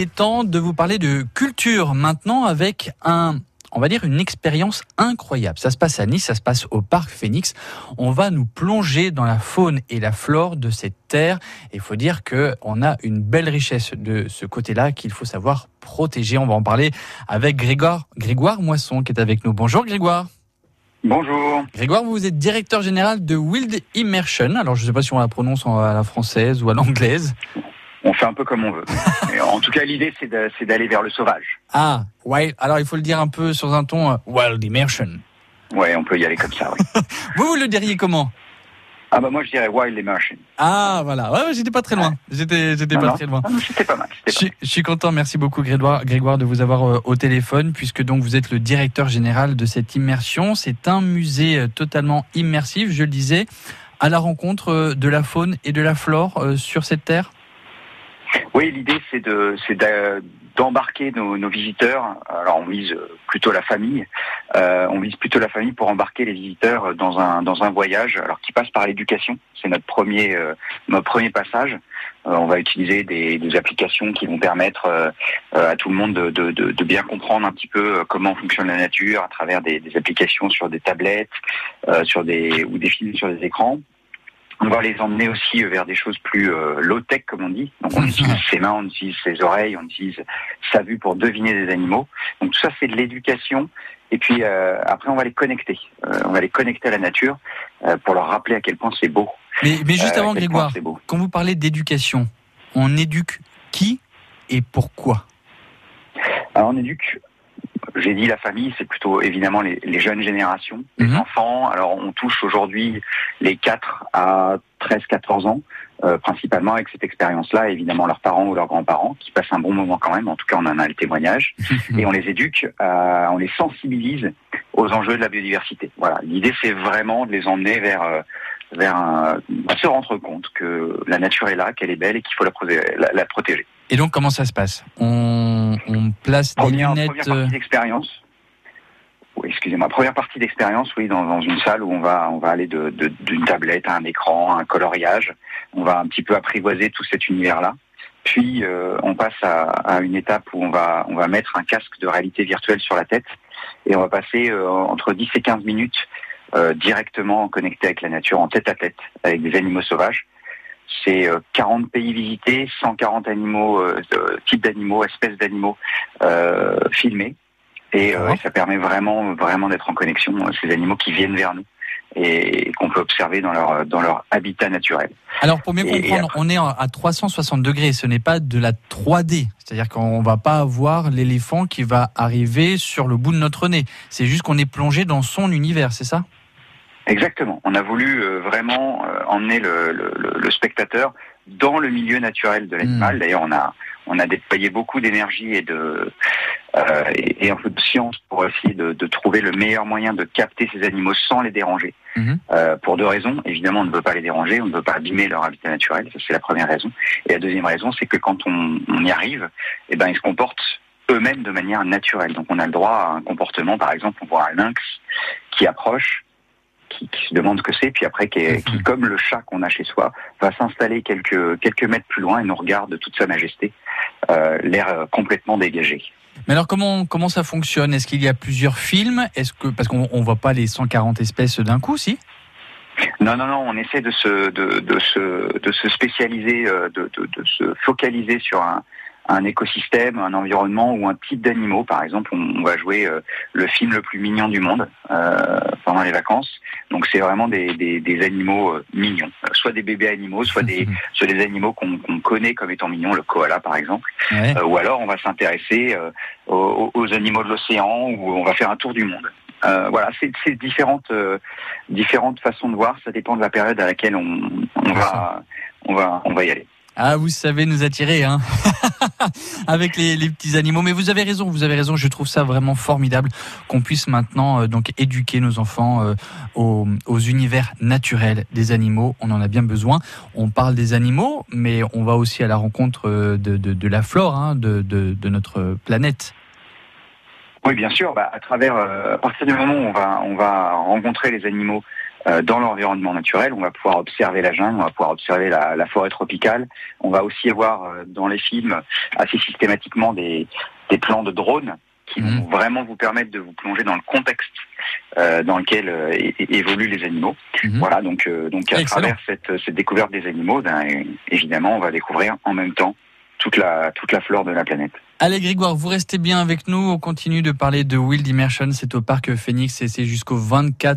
Il est temps de vous parler de culture maintenant avec un on va dire une expérience incroyable. Ça se passe à Nice, ça se passe au parc Phoenix. On va nous plonger dans la faune et la flore de cette terre. Il faut dire que on a une belle richesse de ce côté-là qu'il faut savoir protéger. On va en parler avec Grégoire, Grégoire Moisson qui est avec nous. Bonjour Grégoire. Bonjour. Grégoire, vous êtes directeur général de Wild Immersion. Alors, je ne sais pas si on la prononce à la française ou à l'anglaise on fait un peu comme on veut. en tout cas, l'idée, c'est d'aller vers le sauvage. Ah, wild. Alors, il faut le dire un peu sur un ton euh, wild immersion. Ouais, on peut y aller comme ça. Oui. vous, vous le diriez comment? Ah bah moi je dirais Wild Immersion. Ah voilà, ouais, j'étais pas très loin. J'étais j'étais pas très loin. C'était pas mal. Je, je, suis content, merci beaucoup Grégoire, Grégoire de vous avoir euh, au téléphone puisque donc vous êtes le directeur général de cette immersion. C'est un musée euh, totalement immersif, je le disais, à la rencontre de la faune et de la flore sur cette terre? Oui, l'idée c'est de d'embarquer nos, visiteurs. Alors on vise plutôt la famille. Euh, on vise plutôt la famille pour embarquer les visiteurs dans un dans un voyage. Alors qui passe par l'éducation. C'est notre premier euh, notre premier passage. Euh, on va utiliser des, applications qui vont permettre à tout le monde de, de, bien comprendre un petit peu comment fonctionne la nature à travers des, des applications sur des tablettes, sur des ou des films sur des écrans. On va les emmener aussi vers des choses plus euh, low-tech, comme on dit. Donc on utilise ses mains, on utilise ses oreilles, on utilise sa vue pour deviner des animaux. Donc tout ça, c'est de l'éducation. Et puis euh, après, on va les connecter. Euh, on va les connecter à la nature pour leur rappeler à quel point c'est beau. Mais, mais juste avant, Grégoire, quand vous parlez d'éducation, on éduque qui et pourquoi? Alors on éduque j'ai dit la famille, c'est plutôt évidemment les, jeunes générations, les mhm. enfants. Alors on touche aujourd'hui les 4 à 13-14 ans, euh, principalement avec cette expérience-là, évidemment leurs parents ou leurs grands-parents, qui passent un bon moment quand même, en tout cas on en a le témoignage, et on les éduque, euh, on les sensibilise aux enjeux de la biodiversité. Voilà, l'idée c'est vraiment de les emmener vers... Euh, vers un, se rendre compte que la nature est là, qu'elle est belle et qu'il faut la, la protéger. Et donc, comment ça se passe? On, place des lunettes. Première partie d'expérience. Oui, excusez-moi. Première partie d'expérience, oui, dans, une salle où on va, on va aller d'une de, tablette à un écran, à un coloriage. On va un petit peu apprivoiser tout cet univers-là. Puis, euh, on passe à, une étape où on va, on va mettre un casque de réalité virtuelle sur la tête et on va passer euh, entre 10 et 15 minutes euh, directement connecté avec la nature, en tête à tête, avec des animaux sauvages. C'est 40 euh, pays visités, 140 animaux, euh, types d'animaux, espèces d'animaux filmés. Et, ça permet vraiment, vraiment d'être en connexion ces animaux qui viennent vers nous et qu'on peut observer dans leur dans leur habitat naturel. Alors pour mieux comprendre, on est à 360 degrés, ce n'est pas de la 3D, c'est-à-dire qu'on va pas avoir l'éléphant qui va arriver sur le bout de notre nez. C'est juste qu'on est plongé dans son univers, c'est ça? Exactement. On a voulu euh, vraiment euh, emmener le, le, spectateur dans le milieu naturel de l'animal. Hmm. D'ailleurs, on a on a déployé beaucoup d'énergie et de euh, et, un peu de science pour essayer de, de, trouver le meilleur moyen de capter ces animaux sans les déranger. Hmm. Euh, pour deux raisons. Évidemment, on ne veut pas les déranger, on ne veut pas abîmer leur habitat naturel. Ça, c'est la première raison. Et la deuxième raison, c'est que quand on, on y arrive, eh ben, ils se comportent eux-mêmes de manière naturelle. Donc, on a le droit à un comportement, par exemple, on voit un lynx qui approche qui, se demande ce que c'est, puis après qui, qui, comme le chat qu'on a chez soi, va s'installer quelques quelques mètres plus loin et nous regarde de toute sa majesté, euh, l'air euh, complètement dégagé. Mais alors comment comment ça fonctionne? Est-ce qu'il y a plusieurs films? Est-ce que parce qu'on on voit pas les 140 espèces d'un coup, si? Non, non, non, on essaie de se, de, de se, de se spécialiser, euh, de, de, de se focaliser sur un, un écosystème, un environnement ou un type d'animaux. Par exemple, on, va jouer euh, le film le plus mignon du monde euh, pendant les vacances. Donc c'est vraiment des, des, animaux euh, mignons, soit des bébés animaux, soit des, soit des animaux qu'on connaît comme étant mignons, le koala par exemple. ou alors on va s'intéresser aux, aux, animaux de l'océan ou on va faire un tour du monde. voilà, c'est différentes différentes façons de voir. Ça dépend de la période à laquelle on, on va on va on va y aller. Ah, vous savez nous attirer, hein avec les, petits animaux. Mais vous avez raison, vous avez raison. Je trouve ça vraiment formidable qu'on puisse maintenant euh, donc éduquer nos enfants euh, aux, univers naturels des animaux. On en a bien besoin. On parle des animaux, mais on va aussi à la rencontre euh, de, la flore hein, de, notre planète. Oui, bien sûr. Bah, à travers, à partir du moment où on va, on va rencontrer les animaux dans l'environnement naturel. On va pouvoir observer la jungle, on va pouvoir observer la, la forêt tropicale. On va aussi avoir dans les films assez systématiquement des, des plans de drones qui vont mhm. vraiment vous permettre de vous plonger dans le contexte euh, dans lequel euh, évoluent les animaux. Mhm. Voilà, donc, euh, donc à travers cette, cette, découverte des animaux, ben, évidemment, on va découvrir en même temps toute la, toute la flore de la planète. Allez Grégoire, vous restez bien avec nous, on continue de parler de Wild Immersion, c'est au parc Phoenix et c'est jusqu'au 24